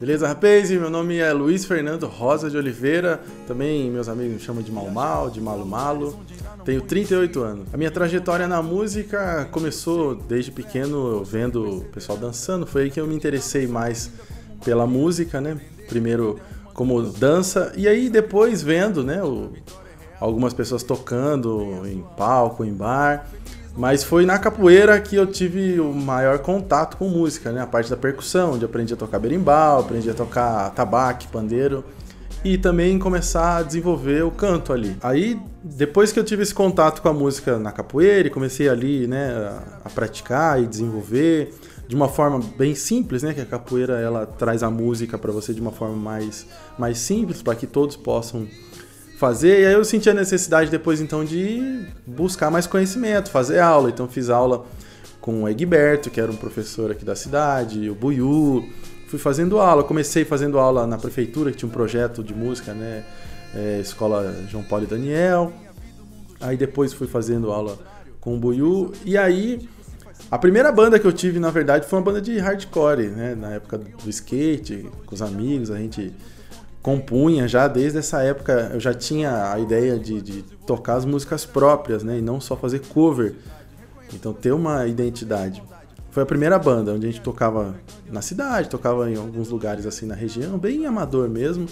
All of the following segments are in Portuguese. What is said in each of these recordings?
Beleza, rapaz? Meu nome é Luiz Fernando Rosa de Oliveira. Também meus amigos me chamam de Mal Mal, de Malo Malo. Tenho 38 anos. A minha trajetória na música começou desde pequeno vendo o pessoal dançando. Foi aí que eu me interessei mais pela música, né? Primeiro como dança e aí depois vendo, né, o, algumas pessoas tocando em palco, em bar. Mas foi na capoeira que eu tive o maior contato com música, né? A parte da percussão, onde aprendi a tocar berimbau, aprendi a tocar tabaque, pandeiro e também começar a desenvolver o canto ali. Aí, depois que eu tive esse contato com a música na capoeira e comecei ali, né, a praticar e desenvolver de uma forma bem simples, né, que a capoeira ela traz a música para você de uma forma mais mais simples para que todos possam fazer. E aí eu senti a necessidade depois então de buscar mais conhecimento, fazer aula. Então fiz aula com o Egberto, que era um professor aqui da cidade, o Buiu. Fui fazendo aula, comecei fazendo aula na prefeitura, que tinha um projeto de música, né? É, escola João Paulo e Daniel. Aí depois fui fazendo aula com o Buiu. E aí, a primeira banda que eu tive, na verdade, foi uma banda de hardcore, né? Na época do skate, com os amigos, a gente compunha já desde essa época. Eu já tinha a ideia de, de tocar as músicas próprias, né? E não só fazer cover. Então ter uma identidade. Foi a primeira banda onde a gente tocava na cidade, tocava em alguns lugares assim na região, bem amador mesmo.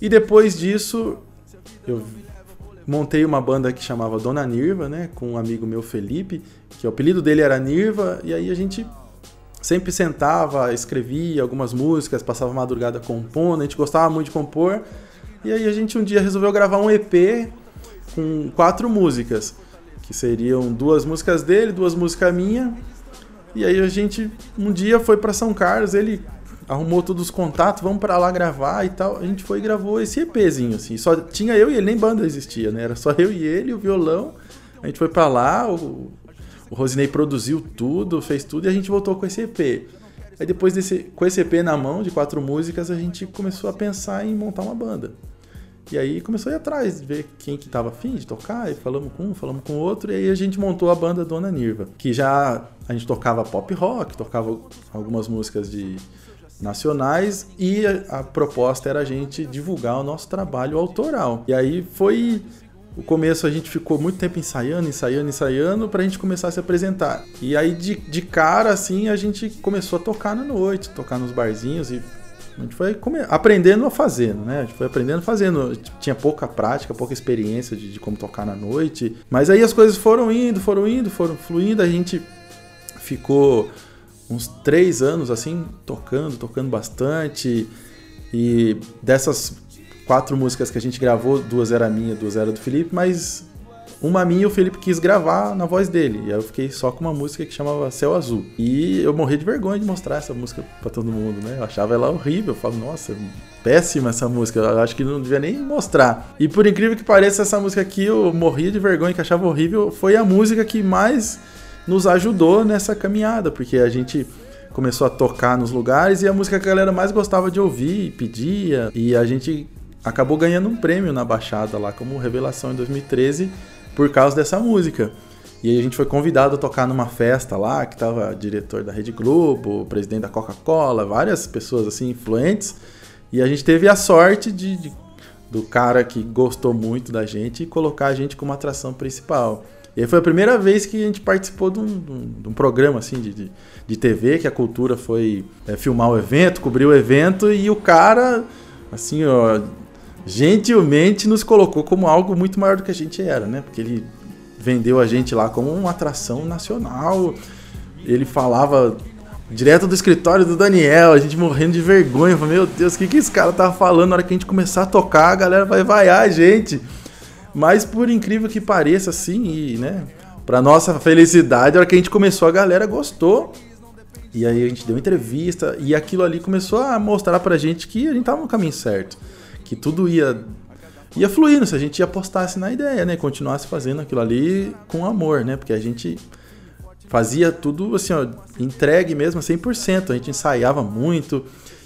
E depois disso, eu montei uma banda que chamava Dona Nirva, né, com um amigo meu Felipe, que o apelido dele era Nirva, e aí a gente sempre sentava, escrevia algumas músicas, passava madrugada compondo, a gente gostava muito de compor. E aí a gente um dia resolveu gravar um EP com quatro músicas, que seriam duas músicas dele, duas músicas minha. E aí a gente um dia foi para São Carlos, ele arrumou todos os contatos, vamos para lá gravar e tal. A gente foi e gravou esse EPzinho assim. Só tinha eu e ele, nem banda existia, né? Era só eu e ele, o violão. A gente foi para lá, o, o Rosinei produziu tudo, fez tudo e a gente voltou com esse EP. Aí depois desse, com esse EP na mão, de quatro músicas, a gente começou a pensar em montar uma banda. E aí começou a ir atrás, ver quem que tava afim de tocar, e falamos com um, falamos com outro, e aí a gente montou a banda Dona Nirva, que já a gente tocava pop rock, tocava algumas músicas de nacionais e a, a proposta era a gente divulgar o nosso trabalho autoral. E aí foi o começo a gente ficou muito tempo ensaiando, ensaiando, ensaiando para a gente começar a se apresentar. E aí de, de cara assim a gente começou a tocar na noite, tocar nos barzinhos e a gente foi aprendendo a fazendo, né? A gente foi aprendendo fazendo. Tinha pouca prática, pouca experiência de, de, como tocar na noite. Mas aí as coisas foram indo, foram indo, foram fluindo. A gente ficou uns três anos assim, tocando, tocando bastante. E dessas quatro músicas que a gente gravou, duas era minha, duas era do Felipe, mas uma minha o Felipe quis gravar na voz dele. E aí eu fiquei só com uma música que chamava Céu Azul. E eu morri de vergonha de mostrar essa música para todo mundo, né? Eu achava ela horrível. Eu falo, nossa, péssima essa música. Eu acho que não devia nem mostrar. E por incrível que pareça, essa música aqui eu morria de vergonha, que achava horrível. Foi a música que mais nos ajudou nessa caminhada, porque a gente começou a tocar nos lugares e a música que a galera mais gostava de ouvir, pedia, e a gente acabou ganhando um prêmio na Baixada lá como revelação em 2013 por causa dessa música. E aí a gente foi convidado a tocar numa festa lá, que tava diretor da Rede Globo, presidente da Coca-Cola, várias pessoas assim influentes. E a gente teve a sorte de, de, do cara que gostou muito da gente colocar a gente como atração principal. E aí foi a primeira vez que a gente participou de um, de um, de um programa assim de, de, de, TV, que a cultura foi é, filmar o evento, cobrir o evento, e o cara, assim, ó, gentilmente nos colocou como algo muito maior do que a gente era, né? Porque ele vendeu a gente lá como uma atração nacional. Ele falava direto do escritório do Daniel, a gente morrendo de vergonha. Falei, meu Deus, o que, que esse cara tava falando? Na hora que a gente começar a tocar, a galera vai vaiar a gente. Mas por incrível que pareça, assim, e, né? Pra nossa felicidade, a hora que a gente começou, a galera gostou. E aí a gente deu entrevista e aquilo ali começou a mostrar pra gente que a gente tava no caminho certo que tudo ia ia fluindo se a gente apostasse na ideia, né? Continuasse fazendo aquilo ali com amor, né? Porque a gente fazia tudo assim, ó, entregue mesmo a 100%. A gente ensaiava muito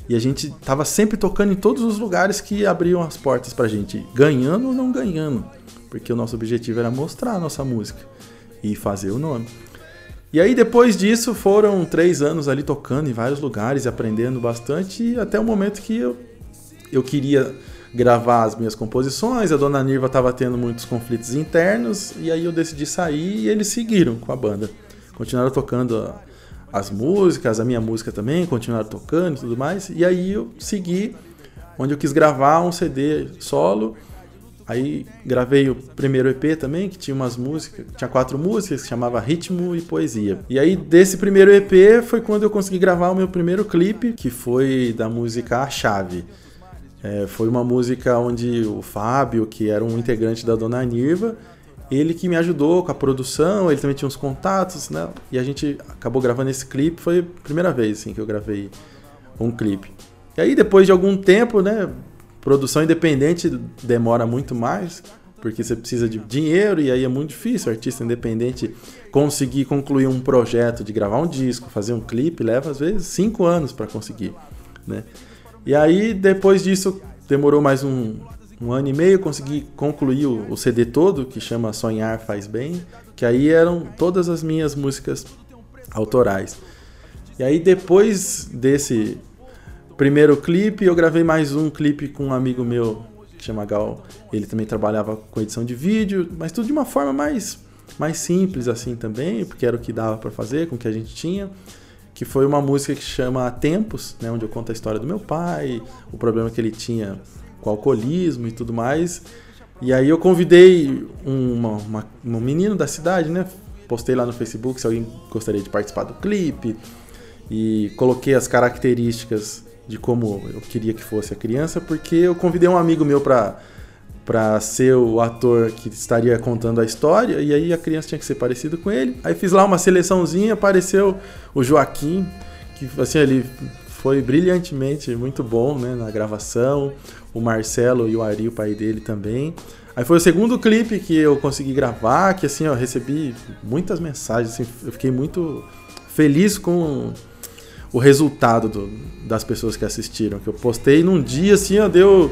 e a gente tava sempre tocando em todos os lugares que abriam as portas pra gente, ganhando ou não ganhando, porque o nosso objetivo era mostrar a nossa música e fazer o nome. E aí depois disso foram três anos ali tocando em vários lugares, aprendendo bastante, até o momento que eu, eu queria gravar as minhas composições, a Dona Nirva estava tendo muitos conflitos internos, e aí eu decidi sair e eles seguiram com a banda. Continuaram tocando as músicas, a minha música também, continuaram tocando e tudo mais, e aí eu segui onde eu quis gravar um CD solo Aí gravei o primeiro EP também, que tinha umas músicas, tinha quatro músicas, que chamava Ritmo e Poesia. E aí desse primeiro EP foi quando eu consegui gravar o meu primeiro clipe, que foi da música A Chave. É, foi uma música onde o Fábio, que era um integrante da Dona Nirva, ele que me ajudou com a produção, ele também tinha uns contatos, né? E a gente acabou gravando esse clipe, foi a primeira vez assim, que eu gravei um clipe. E aí depois de algum tempo, né, Produção independente demora muito mais, porque você precisa de dinheiro e aí é muito difícil o artista independente conseguir concluir um projeto de gravar um disco, fazer um clipe, leva às vezes cinco anos para conseguir, né? E aí depois disso demorou mais um, um ano e meio, consegui concluir o, o CD todo, que chama Sonhar Faz Bem, que aí eram todas as minhas músicas autorais. E aí depois desse primeiro clipe, eu gravei mais um clipe com um amigo meu que chama Gal. Ele também trabalhava com edição de vídeo, mas tudo de uma forma mais, mais simples assim também, porque era o que dava para fazer com o que a gente tinha. Que foi uma música que chama Tempos, né, onde eu conto a história do meu pai, o problema que ele tinha com o alcoolismo e tudo mais. E aí eu convidei uma, uma, um menino da cidade, né? Postei lá no Facebook se alguém gostaria de participar do clipe. E coloquei as características de como eu queria que fosse a criança, porque eu convidei um amigo meu para para ser o ator que estaria contando a história, e aí a criança tinha que ser parecida com ele. Aí fiz lá uma seleçãozinha, apareceu o Joaquim, que assim, ele foi brilhantemente muito bom, né, na gravação. O Marcelo e o Ari, o pai dele também. Aí foi o segundo clipe que eu consegui gravar, que assim, eu recebi muitas mensagens, assim, eu fiquei muito feliz com o resultado do, das pessoas que assistiram. Que eu postei num dia, assim, ó, deu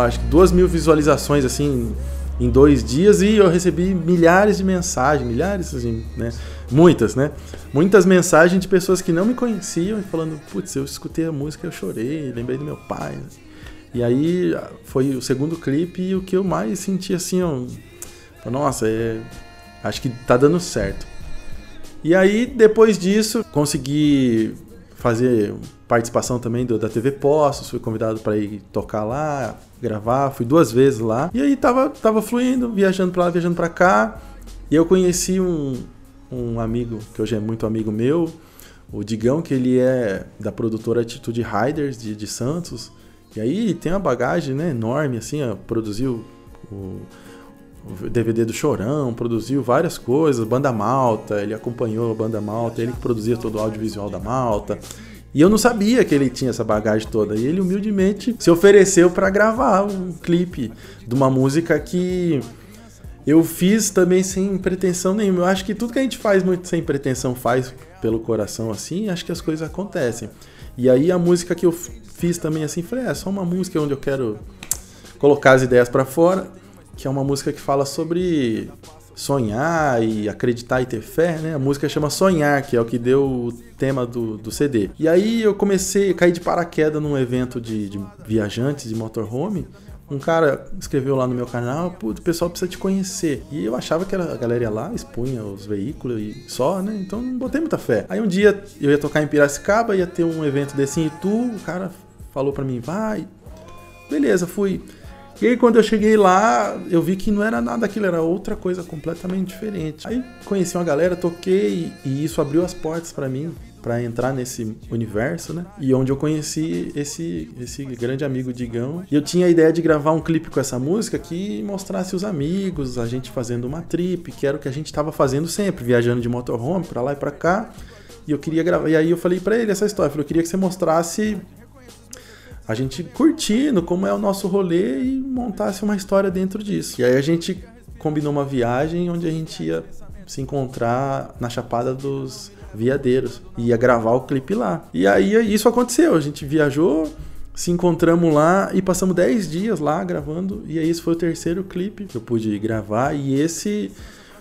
acho que duas mil visualizações, assim, em dois dias e eu recebi milhares de mensagens, milhares, assim, né? Muitas, né? Muitas mensagens de pessoas que não me conheciam e falando, putz, eu escutei a música, eu chorei, lembrei do meu pai. E aí foi o segundo clipe e o que eu mais senti assim, ó, nossa, é, acho que tá dando certo. E aí, depois disso, consegui fazer participação também do, da TV Postos, fui convidado para ir tocar lá, gravar, fui duas vezes lá. E aí tava, tava fluindo, viajando para lá, viajando para cá. E eu conheci um, um amigo, que hoje é muito amigo meu, o Digão, que ele é da produtora Atitude Riders de, de Santos. E aí tem uma bagagem né, enorme, assim, ó, produziu o o DVD do Chorão, produziu várias coisas, Banda Malta, ele acompanhou a Banda Malta, ele que produzia todo o audiovisual da Malta. E eu não sabia que ele tinha essa bagagem toda. E ele humildemente se ofereceu para gravar um clipe de uma música que eu fiz também sem pretensão nenhuma. Eu acho que tudo que a gente faz muito sem pretensão faz pelo coração assim, acho que as coisas acontecem. E aí a música que eu fiz também assim, falei, é só uma música onde eu quero colocar as ideias para fora que é uma música que fala sobre sonhar e acreditar e ter fé, né? A música chama Sonhar, que é o que deu o tema do, do CD. E aí eu comecei cair de paraquedas num evento de, de viajantes de motorhome. Um cara escreveu lá no meu canal, o pessoal precisa te conhecer. E eu achava que a galera lá, expunha os veículos e só, né? Então não botei muita fé. Aí um dia eu ia tocar em Piracicaba, ia ter um evento desse em Itu, o cara falou para mim, vai. Beleza, fui. E aí quando eu cheguei lá, eu vi que não era nada aquilo, era outra coisa completamente diferente. Aí conheci uma galera, toquei e isso abriu as portas para mim para entrar nesse universo, né? E onde eu conheci esse esse grande amigo Digão. E eu tinha a ideia de gravar um clipe com essa música que mostrasse os amigos, a gente fazendo uma trip, que era o que a gente estava fazendo sempre, viajando de motorhome para lá e para cá. E eu queria gravar. E aí eu falei para ele essa história, eu, falei, eu queria que você mostrasse a gente curtindo como é o nosso rolê e montasse uma história dentro disso. E aí a gente combinou uma viagem onde a gente ia se encontrar na Chapada dos Veadeiros. Ia gravar o clipe lá. E aí isso aconteceu. A gente viajou, se encontramos lá e passamos 10 dias lá gravando. E aí esse foi o terceiro clipe que eu pude gravar. E esse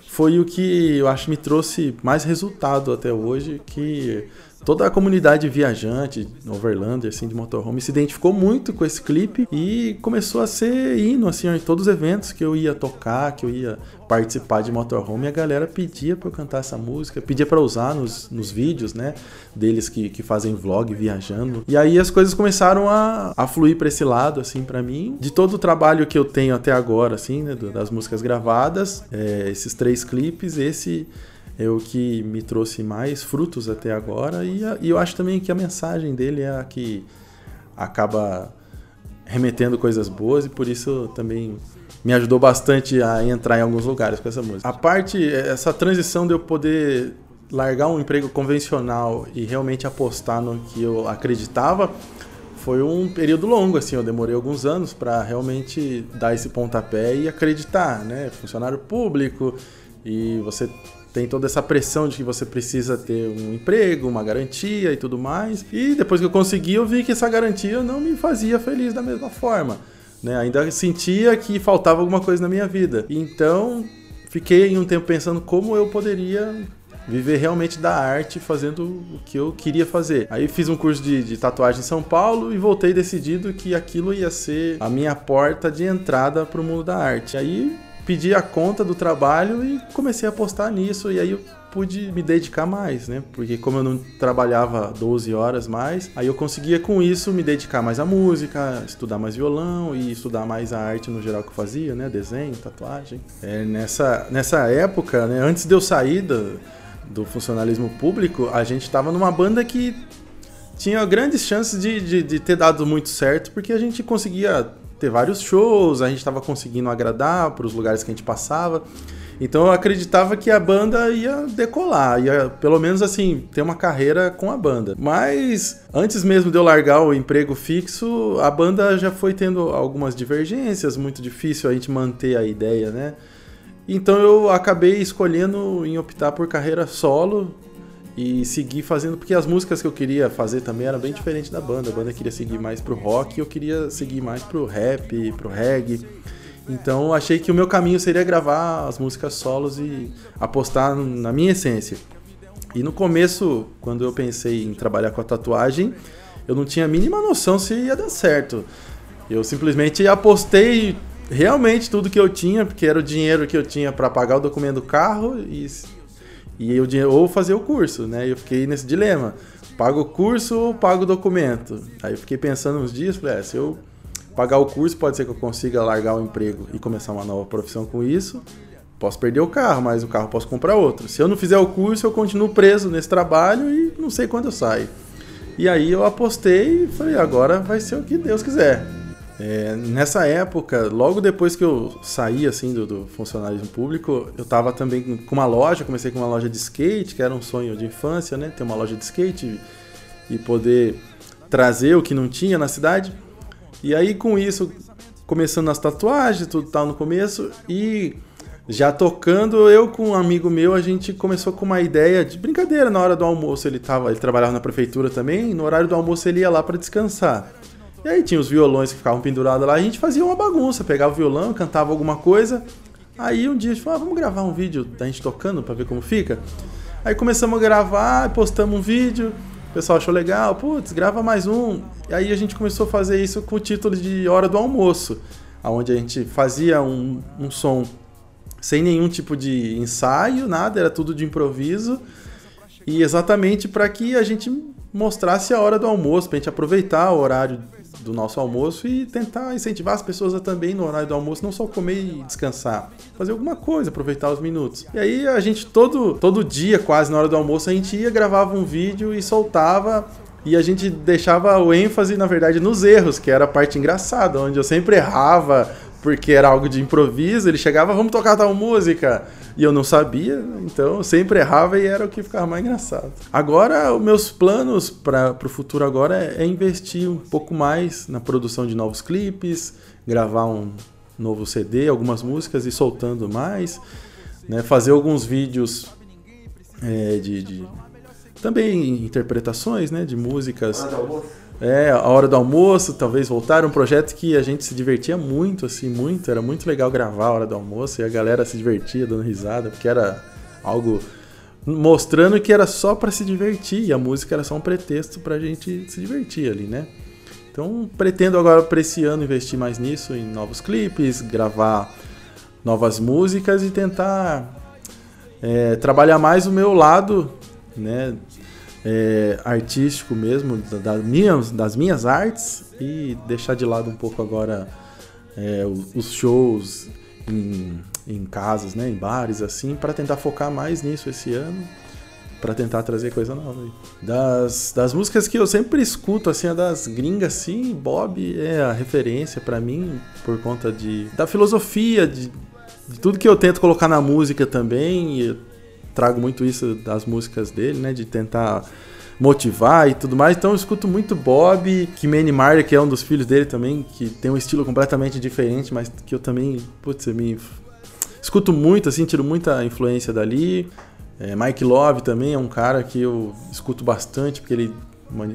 foi o que eu acho me trouxe mais resultado até hoje, que toda a comunidade viajante, Overlander, assim, de motorhome, se identificou muito com esse clipe e começou a ser hino, assim, em todos os eventos que eu ia tocar, que eu ia participar de motorhome, a galera pedia para eu cantar essa música, pedia para usar nos, nos vídeos, né, deles que, que fazem vlog viajando. E aí as coisas começaram a, a fluir para esse lado, assim, para mim. De todo o trabalho que eu tenho até agora, assim, né, das músicas gravadas, é, esses três clipes, esse é o que me trouxe mais frutos até agora e, e, eu acho também que a mensagem dele é a que acaba remetendo coisas boas e por isso também me ajudou bastante a entrar em alguns lugares com essa música. A parte, essa transição de eu poder largar um emprego convencional e realmente apostar no que eu acreditava foi um período longo, assim, eu demorei alguns anos para realmente dar esse pontapé e acreditar, né? Funcionário público e você tem toda essa pressão de que você precisa ter um emprego, uma garantia e tudo mais. E depois que eu consegui, eu vi que essa garantia não me fazia feliz da mesma forma. Né? Ainda sentia que faltava alguma coisa na minha vida. Então, fiquei um tempo pensando como eu poderia viver realmente da arte fazendo o que eu queria fazer. Aí fiz um curso de, de, tatuagem em São Paulo e voltei decidido que aquilo ia ser a minha porta de entrada para o mundo da arte. Aí pedi a conta do trabalho e comecei a apostar nisso. E aí eu pude me dedicar mais, né? Porque como eu não trabalhava 12 horas mais, aí eu conseguia com isso me dedicar mais à música, estudar mais violão e estudar mais a arte no geral que eu fazia, né? Desenho, tatuagem. É, nessa, nessa época, né? Antes de eu sair do, do funcionalismo público, a gente estava numa banda que tinha grandes chances de, de, de ter dado muito certo, porque a gente conseguia ter vários shows, a gente estava conseguindo agradar para os lugares que a gente passava. Então eu acreditava que a banda ia decolar, ia pelo menos assim, ter uma carreira com a banda. Mas antes mesmo de eu largar o emprego fixo, a banda já foi tendo algumas divergências, muito difícil a gente manter a ideia, né? Então eu acabei escolhendo em optar por carreira solo, e seguir fazendo, porque as músicas que eu queria fazer também eram bem diferentes da banda. A banda queria seguir mais pro rock, eu queria seguir mais pro rap, pro reggae. Então achei que o meu caminho seria gravar as músicas solos e apostar na minha essência. E no começo, quando eu pensei em trabalhar com a tatuagem, eu não tinha a mínima noção se ia dar certo. Eu simplesmente apostei realmente tudo que eu tinha, porque era o dinheiro que eu tinha para pagar o documento do carro e e eu ou fazer o curso, né? Eu fiquei nesse dilema. Pago o curso ou pago o documento? Aí eu fiquei pensando uns dias, falei, é, se eu pagar o curso, pode ser que eu consiga largar o emprego e começar uma nova profissão com isso. Posso perder o carro, mas o carro posso comprar outro. Se eu não fizer o curso, eu continuo preso nesse trabalho e não sei quando eu saio. E aí eu apostei e falei, agora vai ser o que Deus quiser. É, nessa época, logo depois que eu saí assim do, do funcionalismo público, eu estava também com uma loja, comecei com uma loja de skate, que era um sonho de infância, né? Ter uma loja de skate e poder trazer o que não tinha na cidade. E aí com isso, começando as tatuagens, tudo tal no começo e já tocando, eu com um amigo meu, a gente começou com uma ideia de brincadeira na hora do almoço. Ele tava, ele trabalhava na prefeitura também, no horário do almoço ele ia lá para descansar. E aí tinha os violões que ficavam pendurados lá, a gente fazia uma bagunça, pegava o violão, cantava alguma coisa. Aí um dia a gente falou, ah, vamos gravar um vídeo da gente tocando para ver como fica. Aí começamos a gravar, postamos um vídeo, o pessoal achou legal, putz, grava mais um. E aí a gente começou a fazer isso com o título de Hora do Almoço, onde a gente fazia um, um som sem nenhum tipo de ensaio, nada, era tudo de improviso. E exatamente para que a gente mostrasse a hora do almoço, para a gente aproveitar o horário do nosso almoço e tentar incentivar as pessoas a também, no horário do almoço, não só comer e descansar, fazer alguma coisa, aproveitar os minutos. E aí a gente, todo, todo dia, quase na hora do almoço, a gente ia, gravava um vídeo e soltava e a gente deixava o ênfase, na verdade, nos erros, que era a parte engraçada, onde eu sempre errava porque era algo de improviso. Ele chegava, vamos tocar tal música. E eu não sabia, então eu sempre errava e era o que ficava mais engraçado. Agora, os meus planos para o futuro agora é, é investir um pouco mais na produção de novos clipes, gravar um novo CD, algumas músicas e soltando mais, né? fazer alguns vídeos é, de, de também interpretações, né, de músicas. É, a hora do almoço, talvez voltar um projeto que a gente se divertia muito, assim, muito, era muito legal gravar a hora do almoço e a galera se divertia dando risada, porque era algo mostrando que era só para se divertir e a música era só um pretexto pra gente se divertir ali, né? Então, pretendo agora para esse ano investir mais nisso, em novos clipes, gravar novas músicas e tentar é, trabalhar mais o meu lado, né, é, artístico mesmo, das minhas, das minhas artes e deixar de lado um pouco agora é, os shows em, em casas, né, em bares assim, para tentar focar mais nisso esse ano para tentar trazer coisa nova. Aí. Das, das músicas que eu sempre escuto, assim, das gringas, sim, Bob é a referência para mim por conta de da filosofia, de, de, tudo que eu tento colocar na música também. E trago muito isso das músicas dele, né, de tentar motivar e tudo mais. Então eu escuto muito Bob, que Manny Marley, que é um dos filhos dele também, que tem um estilo completamente diferente, mas que eu também, putz, eu me escuto muito, assim, tiro muita influência dali. É, Mike Love também é um cara que eu escuto bastante, porque ele,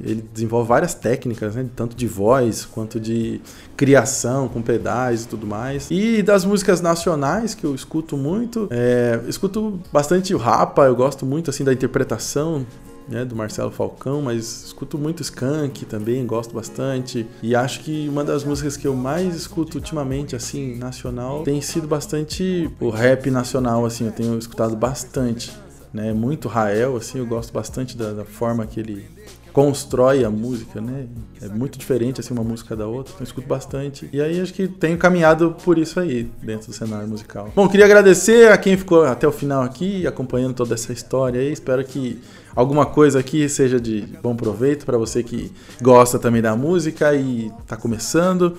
ele desenvolve várias técnicas, né? tanto de voz quanto de criação com pedais e tudo mais. E das músicas nacionais que eu escuto muito, é, escuto bastante o Rapa, eu gosto muito assim da interpretação né, do Marcelo Falcão, mas escuto muito Skank também, gosto bastante. E acho que uma das músicas que eu mais escuto ultimamente, assim, nacional, tem sido bastante o rap nacional, assim, eu tenho escutado bastante né? Muito Rael, assim, eu gosto bastante da, da, forma que ele constrói a música, né? É muito diferente assim uma música da outra, então eu escuto bastante. E aí acho que tenho caminhado por isso aí dentro do cenário musical. Bom, queria agradecer a quem ficou até o final aqui acompanhando toda essa história aí. Espero que alguma coisa aqui seja de bom proveito para você que gosta também da música e está começando.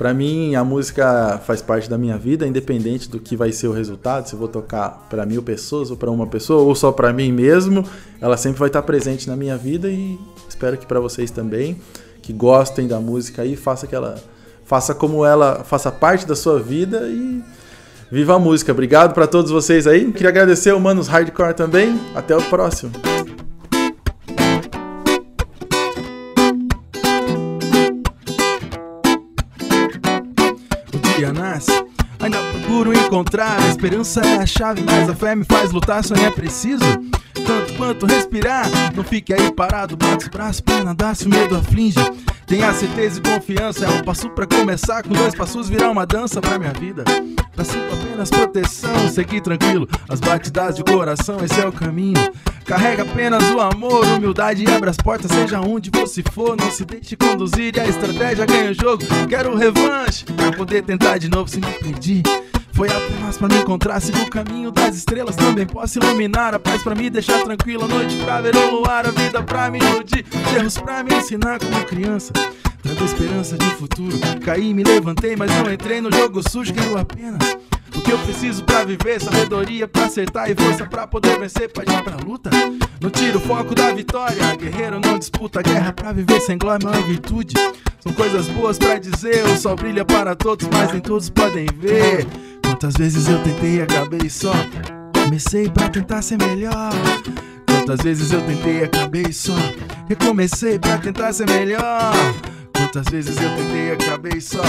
Para mim, a música faz parte da minha vida, independente do que vai ser o resultado, se eu vou tocar para mil pessoas ou para uma pessoa ou só para mim mesmo, ela sempre vai estar presente na minha vida e espero que para vocês também, que gostem da música aí, faça que ela faça como ela faça parte da sua vida e viva a música. Obrigado para todos vocês aí. Queria agradecer o Manos Hardcore também. Até o próximo. Ainda procuro encontrar a esperança é a chave, mas a fé me faz lutar, sonhar é preciso. Tanto quanto respirar, não fique aí parado, bate os braços pra nadar se o medo aflige. Tenha certeza e confiança, é um passo para começar, com dois passos virar uma dança pra minha vida. Peço apenas proteção, seguir tranquilo, as batidas de coração, esse é o caminho. Carrega apenas o amor, humildade e abre as portas, seja onde você for. Não se deixe conduzir e a estratégia ganha o jogo. Quero revanche pra poder tentar de novo se me perdi. Foi apenas pra me encontrar, sigo o caminho das estrelas. Também posso iluminar a paz pra me deixar tranquila. Noite pra ver o luar, a vida pra me iludir. Erros pra me ensinar como criança. Trago esperança de futuro. Caí, me levantei, mas não entrei no jogo sujo. Quero apenas o que eu preciso pra viver, sabedoria pra acertar e força pra poder vencer, pode ir pra luta. Não tira o foco da vitória, guerreiro não disputa guerra pra viver sem glória, maior virtude. São coisas boas pra dizer, o sol brilha para todos, mas nem todos podem ver. Quantas vezes eu tentei e acabei só. Comecei pra tentar ser melhor. Quantas vezes eu tentei e acabei só. Recomecei pra tentar ser melhor. Quantas vezes eu tentei e acabei só.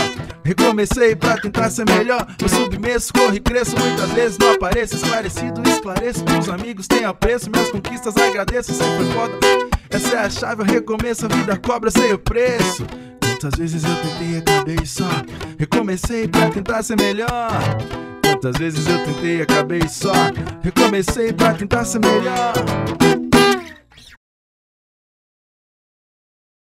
Recomecei pra tentar ser melhor. Eu submesso, corro e cresço. Muitas vezes não apareço. Esclarecido, esclareço. Meus amigos têm apreço. Minhas conquistas agradeço. Sempre foda. Essa é a chave, eu recomeço. A vida cobra sem o preço. Quantas vezes eu tentei e acabei só. Recomecei pra tentar ser melhor. Quantas vezes eu tentei e acabei só. Recomecei pra tentar ser melhor.